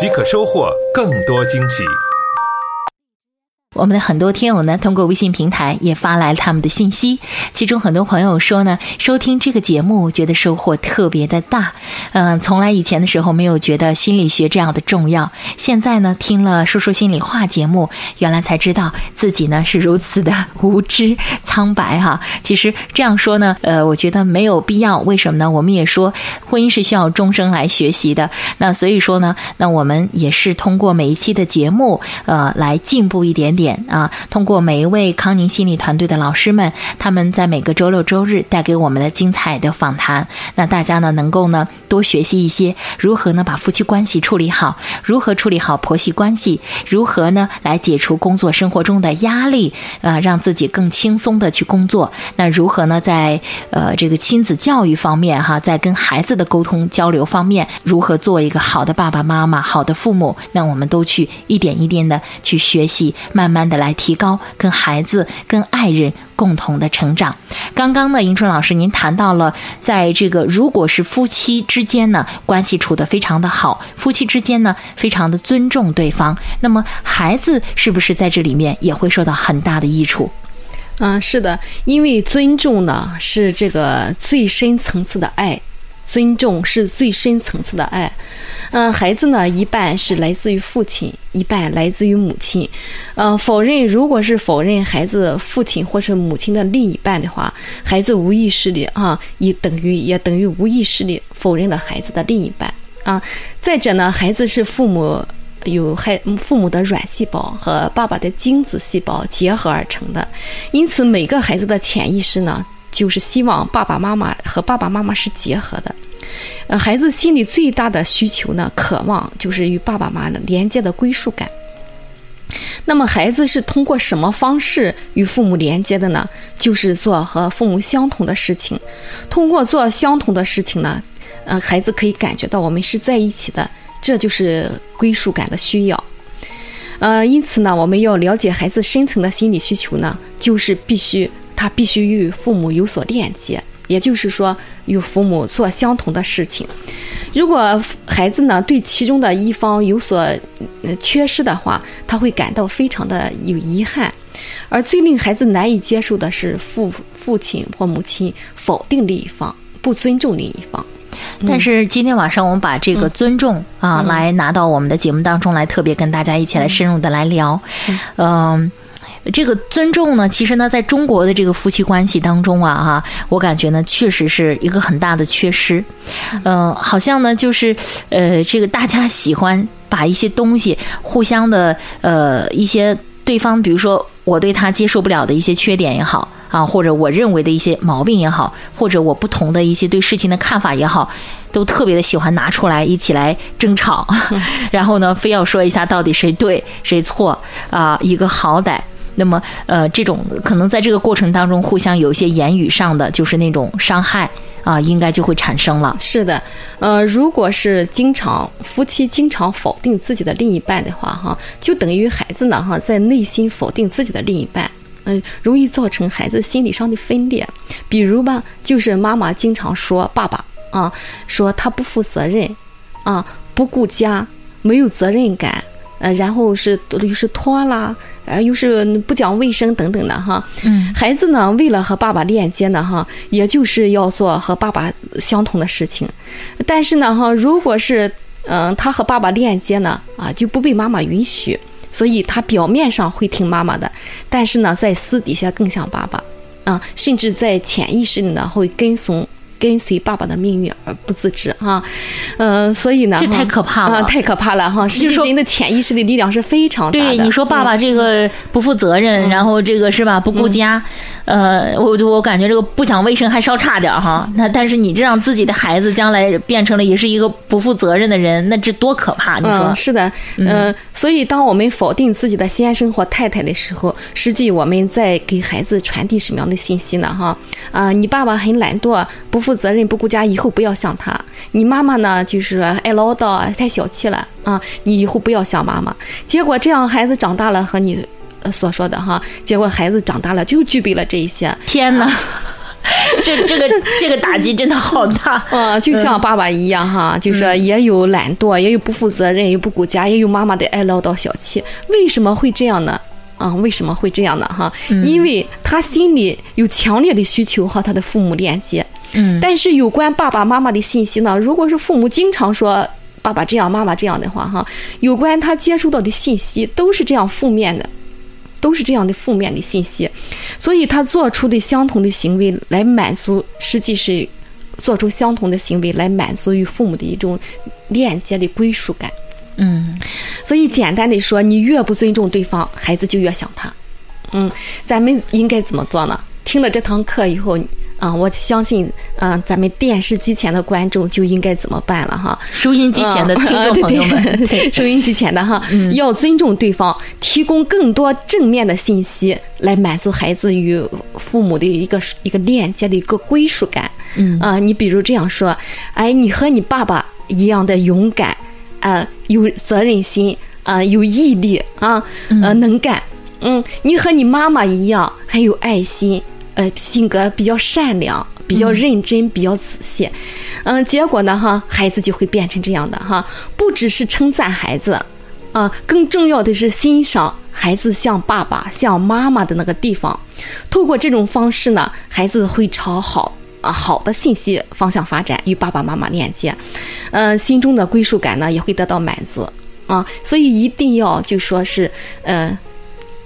即可收获更多惊喜。我们的很多听友呢，通过微信平台也发来了他们的信息，其中很多朋友说呢，收听这个节目觉得收获特别的大。嗯，从来以前的时候没有觉得心理学这样的重要，现在呢，听了说说心里话节目，原来才知道自己呢是如此的无知苍白哈。其实这样说呢，呃，我觉得没有必要。为什么呢？我们也说婚姻是需要终生来学习的。那所以说呢，那我们也是通过每一期的节目，呃，来进步一点点。点啊！通过每一位康宁心理团队的老师们，他们在每个周六周日带给我们的精彩的访谈，那大家呢能够呢多学习一些如何呢把夫妻关系处理好，如何处理好婆媳关系，如何呢来解除工作生活中的压力，呃，让自己更轻松的去工作。那如何呢在呃这个亲子教育方面哈，在跟孩子的沟通交流方面，如何做一个好的爸爸妈妈、好的父母？那我们都去一点一点的去学习，慢慢慢的来提高跟孩子、跟爱人共同的成长。刚刚呢，迎春老师您谈到了，在这个如果是夫妻之间呢，关系处得非常的好，夫妻之间呢，非常的尊重对方，那么孩子是不是在这里面也会受到很大的益处？嗯，是的，因为尊重呢是这个最深层次的爱。尊重是最深层次的爱，嗯，孩子呢一半是来自于父亲，一半来自于母亲，嗯，否认如果是否认孩子父亲或是母亲的另一半的话，孩子无意识里啊，也等于也等于无意识里否认了孩子的另一半啊。再者呢，孩子是父母有孩父母的卵细胞和爸爸的精子细胞结合而成的，因此每个孩子的潜意识呢。就是希望爸爸妈妈和爸爸妈妈是结合的，呃，孩子心里最大的需求呢，渴望就是与爸爸妈妈连接的归属感。那么，孩子是通过什么方式与父母连接的呢？就是做和父母相同的事情。通过做相同的事情呢，呃，孩子可以感觉到我们是在一起的，这就是归属感的需要。呃，因此呢，我们要了解孩子深层的心理需求呢，就是必须。他必须与父母有所链接，也就是说，与父母做相同的事情。如果孩子呢对其中的一方有所缺失的话，他会感到非常的有遗憾。而最令孩子难以接受的是父父亲或母亲否定另一方，不尊重另一方。但是今天晚上我们把这个尊重啊，来拿到我们的节目当中来，特别跟大家一起来深入的来聊，嗯。这个尊重呢，其实呢，在中国的这个夫妻关系当中啊，哈，我感觉呢，确实是一个很大的缺失。嗯，好像呢，就是呃，这个大家喜欢把一些东西互相的呃一些对方，比如说我对他接受不了的一些缺点也好啊，或者我认为的一些毛病也好，或者我不同的一些对事情的看法也好，都特别的喜欢拿出来一起来争吵，然后呢，非要说一下到底谁对谁错啊，一个好歹。那么，呃，这种可能在这个过程当中，互相有一些言语上的，就是那种伤害啊，应该就会产生了。是的，呃，如果是经常夫妻经常否定自己的另一半的话，哈，就等于孩子呢，哈，在内心否定自己的另一半，嗯，容易造成孩子心理上的分裂。比如吧，就是妈妈经常说爸爸啊，说他不负责任，啊，不顾家，没有责任感。呃，然后是又是拖拉，呃，又是不讲卫生等等的哈。嗯，孩子呢，为了和爸爸链接呢，哈，也就是要做和爸爸相同的事情。但是呢，哈，如果是嗯，他和爸爸链接呢，啊，就不被妈妈允许，所以他表面上会听妈妈的，但是呢，在私底下更像爸爸，啊，甚至在潜意识里呢会跟从跟随爸爸的命运而不自知哈，呃，所以呢，这太可怕了啊，太可怕了哈！实际人的潜意识的力量是非常大的。对，你说爸爸这个不负责任，然后这个是吧，不顾家，呃，我我感觉这个不讲卫生还稍差点哈。那但是你这让自己的孩子将来变成了也是一个不负责任的人，那这多可怕！你说是的，嗯，所以当我们否定自己的先生或太太的时候，实际我们在给孩子传递什么样的信息呢？哈啊，你爸爸很懒惰，不负责任，不顾家，以后不要像他。你妈妈呢，就是爱唠叨，太小气了啊！你以后不要像妈妈。结果这样，孩子长大了和你所说的哈，结果孩子长大了就具备了这一些。天哪，这这个这个打击真的好大 啊！就像爸爸一样哈，就是也有懒惰，也有不负责任，也不顾家，也有妈妈的爱唠叨、小气。为什么会这样呢？啊，为什么会这样呢？哈，因为他心里有强烈的需求和他的父母链接。嗯，但是有关爸爸妈妈的信息呢？如果是父母经常说爸爸这样、妈妈这样的话，哈，有关他接收到的信息都是这样负面的，都是这样的负面的信息，所以他做出的相同的行为来满足，实际是做出相同的行为来满足与父母的一种链接的归属感。嗯，所以简单的说，你越不尊重对方，孩子就越想他。嗯，咱们应该怎么做呢？听了这堂课以后。啊，我相信，嗯，咱们电视机前的观众就应该怎么办了哈？收音机前的听众朋友们，收音机前的哈，要尊重对方，提供更多正面的信息，来满足孩子与父母的一个一个链接的一个归属感。嗯啊，你比如这样说，哎，你和你爸爸一样的勇敢，啊，有责任心，啊，有毅力，啊，呃，能干。嗯，你和你妈妈一样，很有爱心。呃，性格比较善良，比较认真，比较仔细，嗯，结果呢，哈，孩子就会变成这样的哈，不只是称赞孩子，啊，更重要的是欣赏孩子像爸爸、像妈妈的那个地方。透过这种方式呢，孩子会朝好啊好的信息方向发展，与爸爸妈妈链接，嗯，心中的归属感呢也会得到满足啊。所以一定要就说是，嗯。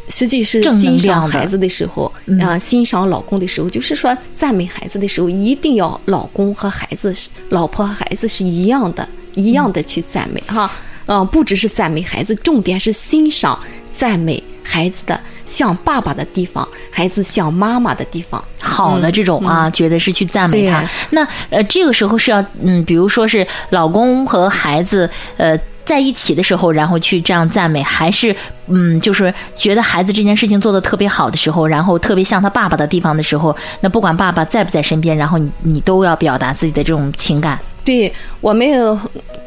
实际是欣赏孩子的时候，啊，欣赏老公的时候，就是说赞美孩子的时候，一定要老公和孩子、老婆和孩子是一样的，一样的去赞美哈，嗯，不只是赞美孩子，重点是欣赏、赞美孩子的像爸爸的地方，孩子像妈妈的地方，好的这种啊，觉得是去赞美他。那呃，这个时候是要嗯，比如说是老公和孩子呃。在一起的时候，然后去这样赞美，还是嗯，就是觉得孩子这件事情做的特别好的时候，然后特别像他爸爸的地方的时候，那不管爸爸在不在身边，然后你你都要表达自己的这种情感。对我没有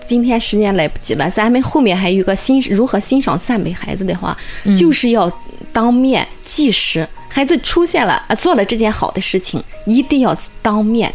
今天时间来不及了，咱们后面还有一个欣如何欣赏赞美孩子的话，就是要当面即时，孩子出现了啊，做了这件好的事情，一定要当面。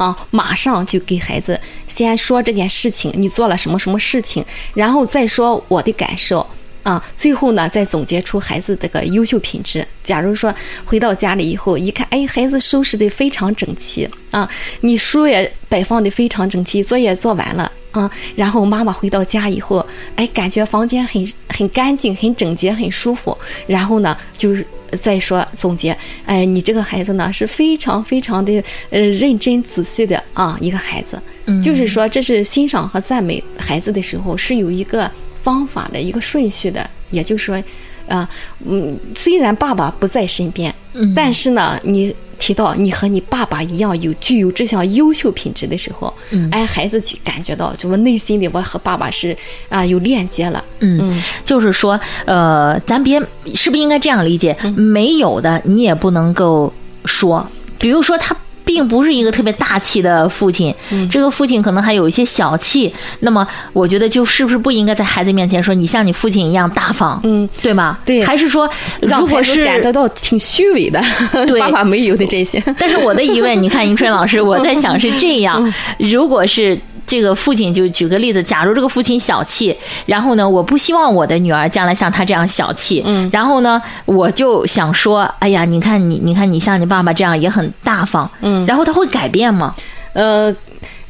啊，马上就给孩子先说这件事情，你做了什么什么事情，然后再说我的感受啊，最后呢再总结出孩子这个优秀品质。假如说回到家里以后一看，哎，孩子收拾的非常整齐啊，你书也摆放的非常整齐，作业做完了啊，然后妈妈回到家以后，哎，感觉房间很很干净、很整洁、很舒服，然后呢就是。再说总结，哎，你这个孩子呢是非常非常的呃认真仔细的啊一个孩子，就是说这是欣赏和赞美孩子的时候是有一个方法的一个顺序的，也就是说，啊，嗯，虽然爸爸不在身边，但是呢你。提到你和你爸爸一样有具有这项优秀品质的时候，哎，孩子感觉到，就我内心里我和爸爸是啊有链接了。嗯，就是说，呃，咱别是不是应该这样理解？没有的你也不能够说，比如说他。并不是一个特别大气的父亲，这个父亲可能还有一些小气。那么，我觉得就是不是不应该在孩子面前说你像你父亲一样大方，嗯，对吗？对，还是说，如果是感觉到挺虚伪的，爸爸没有的这些。但是我的疑问，你看迎春老师，我在想是这样，如果是。这个父亲就举个例子，假如这个父亲小气，然后呢，我不希望我的女儿将来像他这样小气，嗯，然后呢，我就想说，哎呀，你看你，你看你像你爸爸这样也很大方，嗯，然后他会改变吗？呃，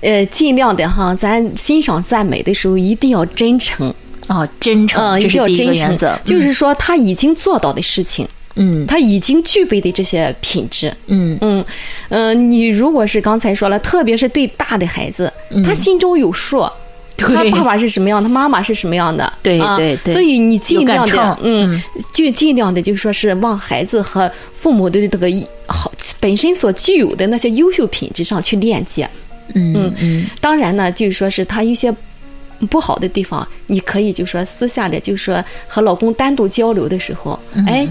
呃，尽量的哈，咱欣赏赞美的时候一定要真诚，哦，真诚，嗯，一定要真诚，则，就是说他已经做到的事情。嗯他已经具备的这些品质。嗯嗯嗯、呃你如果是刚才说了，特别是对大的孩子，他心中有数。他爸爸是什么样，他妈妈是什么样的，对啊对对所以你尽量的嗯，就尽量的，就说是往孩子和父母的这个一好本身所具有的那些优秀品质上去链接。嗯嗯当然呢，就是说是他一些不好的地方，你可以就说私下的，就说和老公单独交流的时候，嗯哎。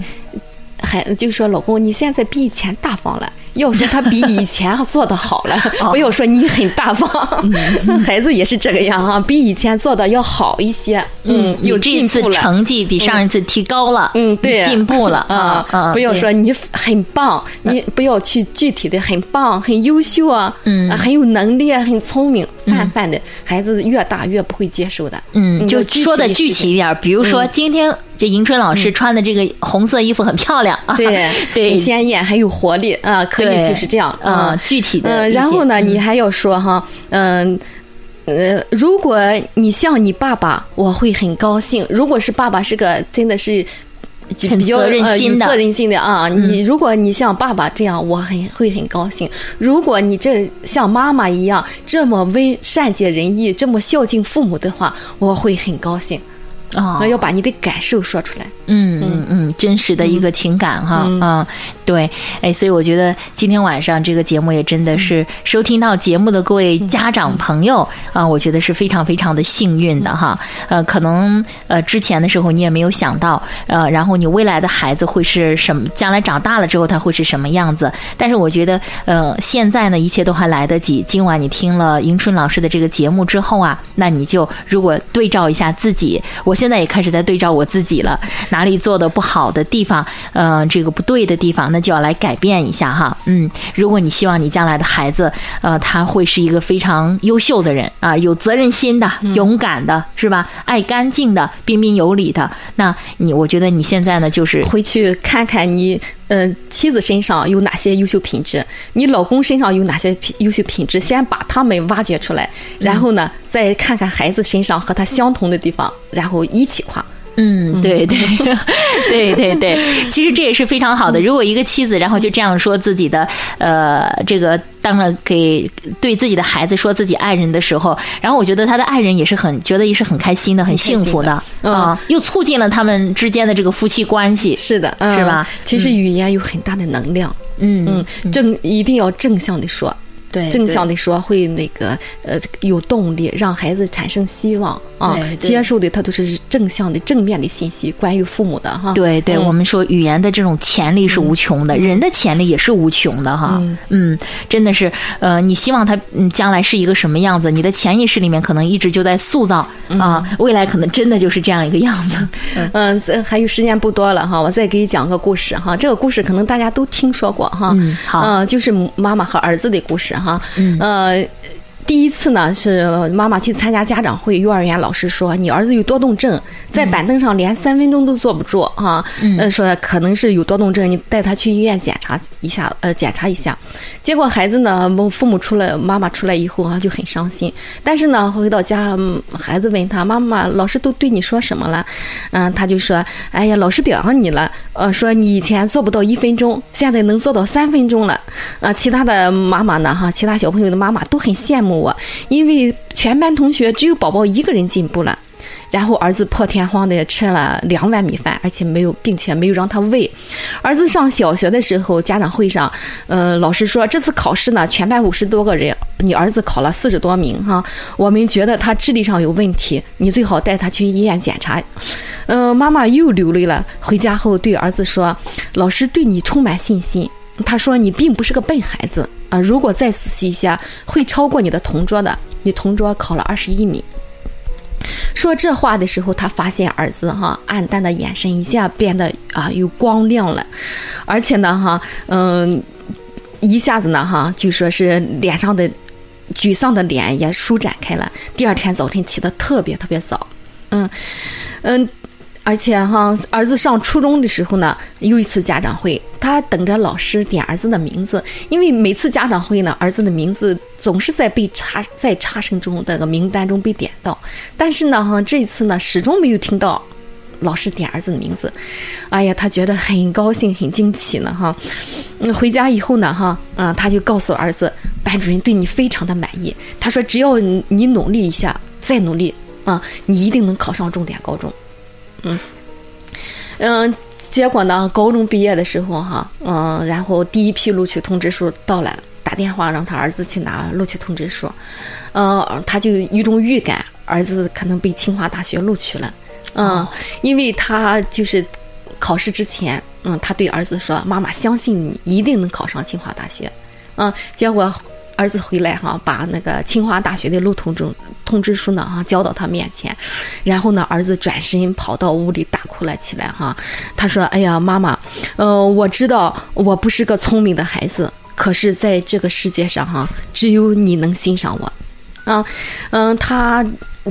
还就说老公，你现在比以前大方了。要说他比以前做的好了，不要说你很大方，孩子也是这个样啊，比以前做的要好一些。嗯，有这次进步了。成绩比上一次提高了，嗯，对，进步了 啊啊！不要说你很棒，你不要去具体的很棒、很优秀啊，嗯。啊很有能力、啊，很聪明，泛泛的孩子越大越不会接受的。嗯，就说的具具体一点，比如说今天这迎春老师穿的这个红色衣服很漂亮啊，对对。很鲜艳，还有活力啊，可以对就是这样啊，具体的嗯，然后呢，嗯你还要说哈，嗯。呃，如果你像你爸爸，我会很高兴。如果是爸爸是个真的是就比较任呃有责任心的啊，你如果你像爸爸这样，我很会很高兴。如果你这像妈妈一样这么温善解人意，这么孝敬父母的话，我会很高兴。啊，要把你的感受说出来。嗯嗯嗯，真实的一个情感哈，嗯，对，哎，所以我觉得今天晚上这个节目也真的是收听到节目的各位家长朋友啊，我觉得是非常非常的幸运的哈。呃，可能呃之前的时候你也没有想到，呃，然后你未来的孩子会是什么，将来长大了之后他会是什么样子。但是我觉得，呃，现在呢一切都还来得及。今晚你听了迎春老师的这个节目之后啊，那你就如果对照一下自己，我现在也开始在对照我自己了，哪里做的不好的地方，呃，这个不对的地方，那就要来改变一下哈。嗯，如果你希望你将来的孩子，呃，他会是一个非常优秀的人啊，有责任心的、勇敢的，是吧？爱干净的、彬彬有礼的，那你我觉得你现在呢，就是回去看看你，呃，妻子身上有哪些优秀品质，你老公身上有哪些品优秀品质，先把他们挖掘出来，然后呢，再看看孩子身上和他相同的地方，然后一起夸。嗯，对对 对对对，其实这也是非常好的。如果一个妻子，然后就这样说自己的呃，这个当了给对自己的孩子说自己爱人的时候，然后我觉得他的爱人也是很觉得也是很开心的、很幸福的嗯啊，又促进了他们之间的这个夫妻关系。是的，嗯是吧其实语言有很大的能量，嗯嗯，正一定要正向的说。对正向的说会那个呃有动力，让孩子产生希望啊接受的他都是正向的正面的信息，关于父母的哈。对对，嗯我们说语言的这种潜力是无穷的，人的潜力也是无穷的哈。嗯嗯，真的是，呃，你希望他嗯将来是一个什么样子，你的潜意识里面可能一直就在塑造啊，未来可能真的就是这样一个样子。嗯，这还有时间不多了哈，我再给你讲个故事哈。这个故事可能大家都听说过哈。嗯好嗯，就是妈妈和儿子的故事哈。嗯呃。第一次呢，是妈妈去参加家长会，幼儿园老师说你儿子有多动症，在板凳上连三分钟都坐不住啊。嗯，说可能是有多动症，你带他去医院检查一下，呃，检查一下。结果孩子呢，父母出来，妈妈出来以后啊，就很伤心。但是呢，回到家，嗯孩子问他妈妈，老师都对你说什么了？嗯，他就说，哎呀，老师表扬你了，呃，说你以前做不到一分钟，现在能做到三分钟了。啊，其他的妈妈呢，哈，其他小朋友的妈妈都很羡慕我，因为全班同学只有宝宝一个人进步了。然后儿子破天荒的吃了两碗米饭，而且没有，并且没有让他喂。儿子上小学的时候，家长会上，呃，老师说这次考试呢，全班五十多个人，你儿子考了四十多名哈，我们觉得他智力上有问题，你最好带他去医院检查。嗯、妈妈又流泪了，回家后对儿子说，老师对你充满信心。他说你并不是个笨孩子啊，如果再仔细一下，会超过你的同桌的。你同桌考了二十一名。说这话的时候，他发现儿子哈暗淡的眼神一下变得啊有光亮了，而且呢哈嗯一下子呢哈就说是脸上的沮丧的脸也舒展开了。第二天早晨起得特别特别早，嗯嗯。而且哈，儿子上初中的时候呢，又一次家长会，他等着老师点儿子的名字，因为每次家长会呢，儿子的名字总是在被查在查声中那个名单中被点到，但是呢哈，这一次呢始终没有听到老师点儿子的名字，哎呀，他觉得很高兴，很惊奇呢，哈。嗯，回家以后呢，哈，啊，他就告诉儿子，班主任对你非常的满意。他说，只要你努力一下，再努力啊，你一定能考上重点高中。嗯，嗯，结果呢，高中毕业的时候，哈，嗯，然后第一批录取通知书到了，打电话让他儿子去拿录取通知书，嗯，他就有种预感，儿子可能被清华大学录取了。嗯，因为他就是考试之前。嗯，他对儿子说：“妈妈相信你，一定能考上清华大学。”嗯，结果儿子回来哈，把那个清华大学的录通通知书呢哈交到他面前，然后呢，儿子转身跑到屋里大哭了起来哈。他说：“哎呀，妈妈，呃，我知道我不是个聪明的孩子，可是在这个世界上哈，只有你能欣赏我。”啊，嗯，他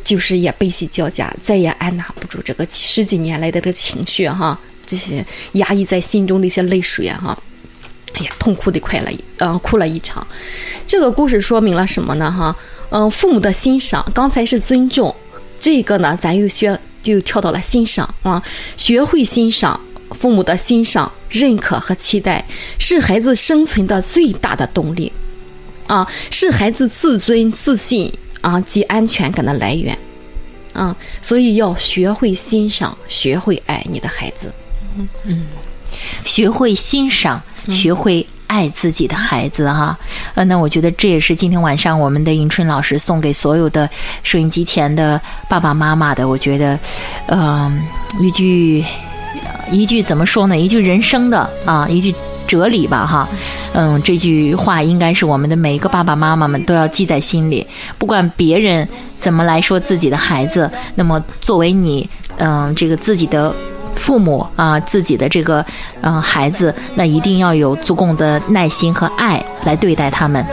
就是也悲喜交加，再也按捺不住这个十几年来的这个情绪哈。这些压抑在心中的一些泪水啊，哈，哎呀，痛哭的快了，呃，哭了一场。这个故事说明了什么呢？哈，嗯，父母的欣赏，刚才是尊重，这个呢，咱又学就跳到了欣赏啊，学会欣赏父母的欣赏、认可和期待，是孩子生存的最大的动力，啊，是孩子自尊、自信啊及安全感的来源，啊，所以要学会欣赏，学会爱你的孩子。嗯，学会欣赏，学会爱自己的孩子哈。呃，那我觉得这也是今天晚上我们的迎春老师送给所有的收音机前的爸爸妈妈的。我觉得，嗯，一句一句怎么说呢？一句人生的啊，一句哲理吧哈。嗯，这句话应该是我们的每一个爸爸妈妈们都要记在心里。不管别人怎么来说自己的孩子，那么作为你，嗯，这个自己的。父母啊，自己的这个嗯孩子，那一定要有足够的耐心和爱来对待他们。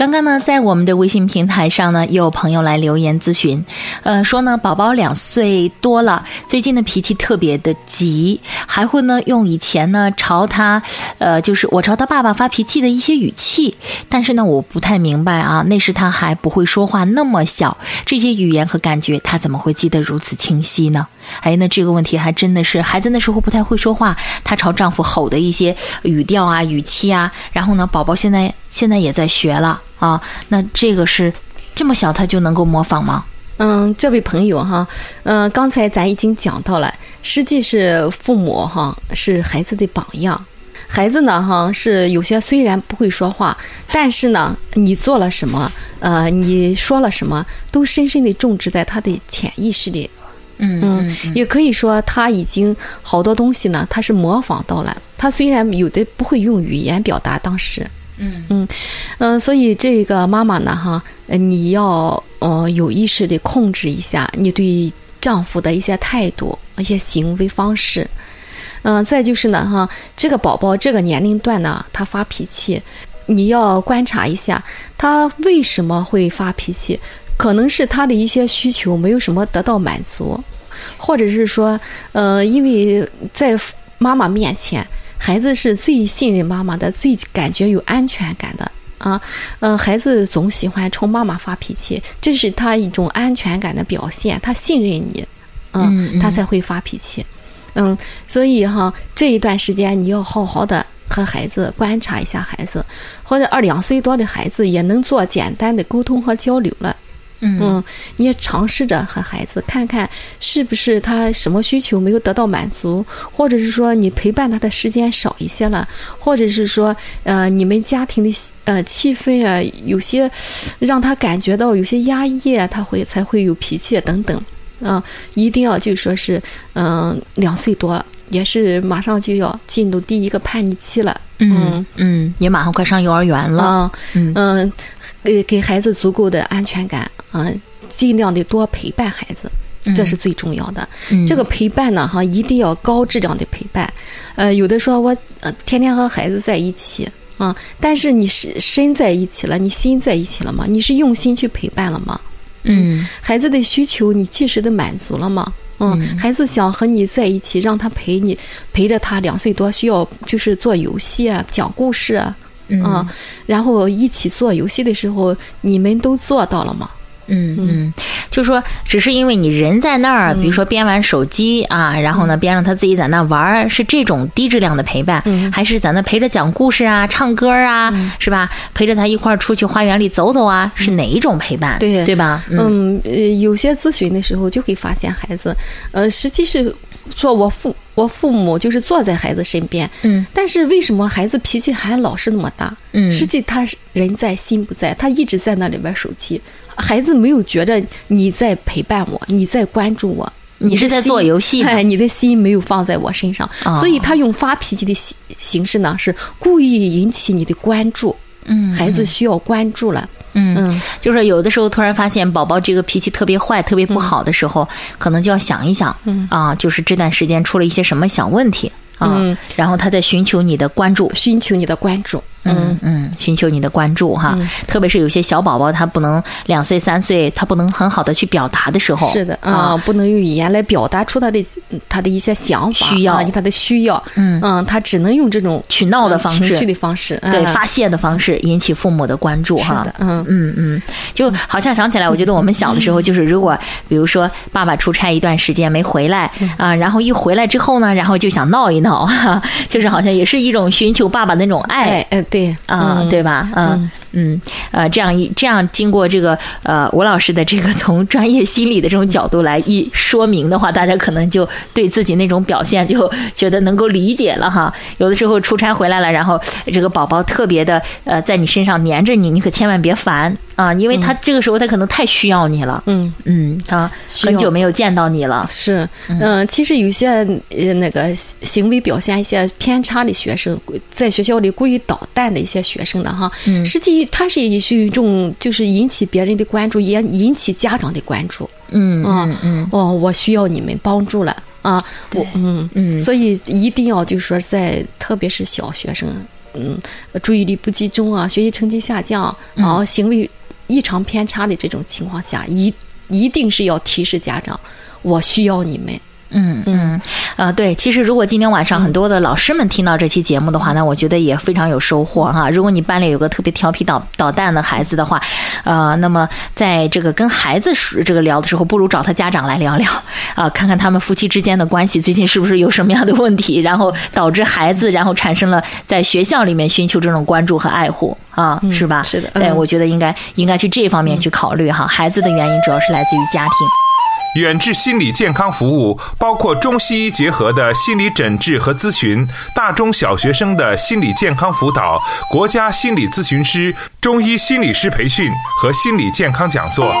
刚刚呢，在我们的微信平台上呢，也有朋友来留言咨询，呃，说呢，宝宝两岁多了，最近的脾气特别的急，还会呢用以前呢朝他，呃，就是我朝他爸爸发脾气的一些语气，但是呢，我不太明白啊，那时他还不会说话，那么小，这些语言和感觉他怎么会记得如此清晰呢？哎，那这个问题还真的是，孩子那时候不太会说话，她朝丈夫吼的一些语调啊、语气啊，然后呢，宝宝现在现在也在学了。啊，那这个是这么小他就能够模仿吗？嗯，这位朋友哈，嗯，刚才咱已经讲到了，实际是父母哈是孩子的榜样，孩子呢哈是有些虽然不会说话，但是呢你做了什么，呃，你说了什么，都深深的种植在他的潜意识里。嗯嗯，也可以说他已经好多东西呢，他是模仿到了。他虽然有的不会用语言表达，当时。嗯嗯嗯，所以这个妈妈呢，哈，你要呃有意识的控制一下你对丈夫的一些态度、一些行为方式。嗯，再就是呢，哈，这个宝宝这个年龄段呢，他发脾气，你要观察一下他为什么会发脾气，可能是他的一些需求没有什么得到满足，或者是说，呃，因为在妈妈面前。孩子是最信任妈妈的，最感觉有安全感的。啊，呃，孩子总喜欢冲妈妈发脾气，这是他一种安全感的表现，他信任你，嗯，他才会发脾气，嗯，所以哈，这一段时间你要好好的和孩子观察一下孩子，或者二两岁多的孩子也能做简单的沟通和交流了。嗯，你也尝试着和孩子看看，是不是他什么需求没有得到满足，或者是说你陪伴他的时间少一些了，或者是说，呃，你们家庭的呃气氛啊，有些让他感觉到有些压抑，他会才会有脾气等等。嗯，一定要就说是，嗯，两岁多也是马上就要进入第一个叛逆期了。嗯嗯，也马上快上幼儿园了。嗯嗯，给给孩子足够的安全感。嗯，尽量的多陪伴孩子，这是最重要的。这个陪伴呢，哈，一定要高质量的陪伴。呃，有的说我呃天天和孩子在一起啊，但是你是身在一起了，你心在一起了吗？你是用心去陪伴了吗？嗯，孩子的需求你及时的满足了吗？嗯，孩子想和你在一起，让他陪你陪着他，两岁多需要就是做游戏啊，讲故事啊，嗯，然后一起做游戏的时候，你们都做到了吗？嗯嗯，就说只是因为你人在那儿，比如说边玩手机啊，然后呢边让他自己在那玩儿，是这种低质量的陪伴，还是在那陪着讲故事啊、唱歌啊，是吧？陪着他一块儿出去花园里走走啊，是哪一种陪伴？对。对吧？嗯，呃，有些咨询的时候就会发现孩子，呃，实际是说我父我父母就是坐在孩子身边，嗯，但是为什么孩子脾气还老是那么大？嗯。实际他是人在心不在，他一直在那里玩手机，孩子没有觉着你在陪伴我，你在关注我。你是在做游戏哎，你的心没有放在我身上，哦所以他用发脾气的形形式呢，是故意引起你的关注。嗯，孩子需要关注了。嗯嗯，就是有的时候突然发现宝宝这个脾气特别坏、特别不好的时候，可能就要想一想，嗯啊，就是这段时间出了一些什么小问题啊，嗯然后他在寻求你的关注。寻求你的关注。嗯嗯，寻求你的关注哈，嗯。特别是有些小宝宝，他不能两岁三岁，他不能很好的去表达的时候，是的啊啊，，不能用语言来表达出他的他的一些想法、需要。啊他的需要。嗯。嗯他只能用这种取闹的方式。嗯情绪的方式，对啊发泄的方式引起父母的关注哈。嗯。嗯嗯，就好像想起来，我觉得我们小的时候，就是如果比如说爸爸出差一段时间没回来嗯。啊，然后一回来之后呢，然后就想闹一闹，哈，就是好像也是一种寻求爸爸那种爱。哎哎对啊，嗯对吧？嗯嗯呃，这样一这样经过这个呃吴老师的这个从专业心理的这种角度来一说明的话，大家可能就对自己那种表现就觉得能够理解了哈。有的时候出差回来了，然后这个宝宝特别的呃在你身上黏着你，你可千万别烦啊，因为他这个时候他可能太需要你了。嗯。嗯，啊很久没有见到你了。是。嗯、其实有些呃那个行为表现一些偏差的学生，在学校里故意捣蛋的一些学生的哈，嗯。实际他是也是一种就是引起别人的关注，也引起家长的关注。嗯啊嗯嗯。哦，我需要你们帮助了。啊！我嗯嗯。所以一定要就是说在特别是小学生，嗯，注意力不集中啊，学习成绩下降，然后行为异常偏差的这种情况下，一一定是要提示家长，我需要你们。嗯嗯，呃，对，其实如果今天晚上很多的老师们听到这期节目的话，那我觉得也非常有收获哈。如果你班里有个特别调皮捣捣蛋的孩子的话，呃，那么在这个跟孩子说这个聊的时候，不如找他家长来聊聊啊、看看他们夫妻之间的关系最近是不是有什么样的问题，然后导致孩子然后产生了在学校里面寻求这种关注和爱护啊，是吧？是的对，嗯我觉得应该应该去这方面去考虑哈。孩子的原因主要是来自于家庭。远志心理健康服务包括中西医结合的心理诊治和咨询，大中小学生的心理健康辅导，国家心理咨询师、中医心理师培训和心理健康讲座。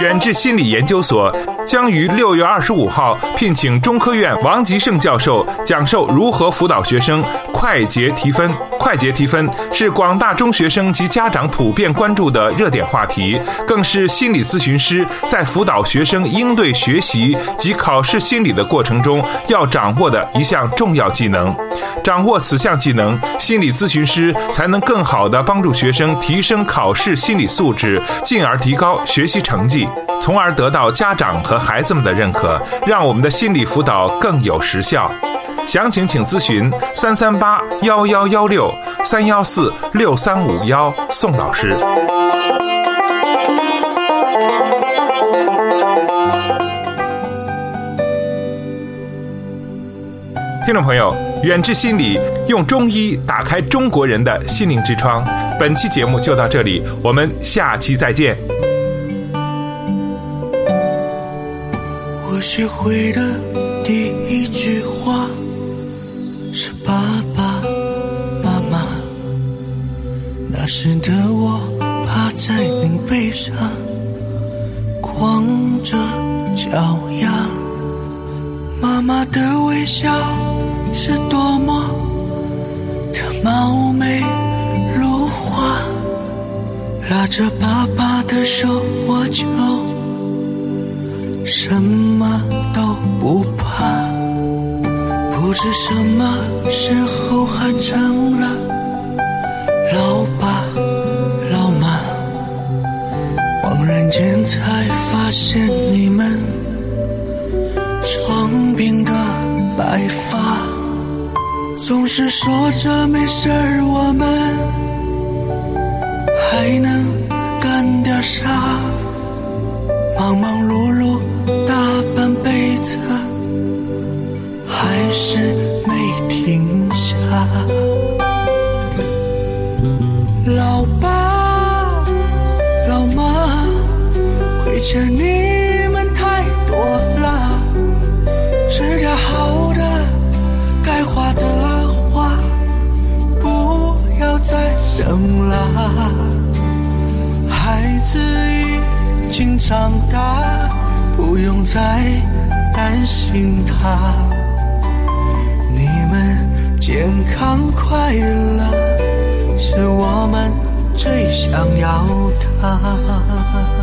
远志心理研究所将于六月二十五号聘请中科院王吉胜教授讲授如何辅导学生快捷提分。快捷提分是广大中学生及家长普遍关注的热点话题，更是心理咨询师在辅导学生应对学习及考试心理的过程中要掌握的一项重要技能。掌握此项技能，心理咨询师才能更好地帮助学生提升考试心理素质，进而提高学习成绩，从而得到家长和孩子们的认可，让我们的心理辅导更有实效。详情请咨询三三八幺幺幺六三幺四六三五幺宋老师。听众朋友，远志心理用中医打开中国人的心灵之窗。本期节目就到这里，我们下期再见。学会的第一句话是爸爸妈妈。那时的我趴在您背上，光着脚丫。妈妈的微笑是多么的貌美如花，拉着爸爸的手我就。什么都不怕，不知什么时候喊成了老爸老妈，恍然间才发现你们床边的白发，总是说着没事儿，我们还能干点啥？忙忙碌碌。在担心他，你们健康快乐是我们最想要的。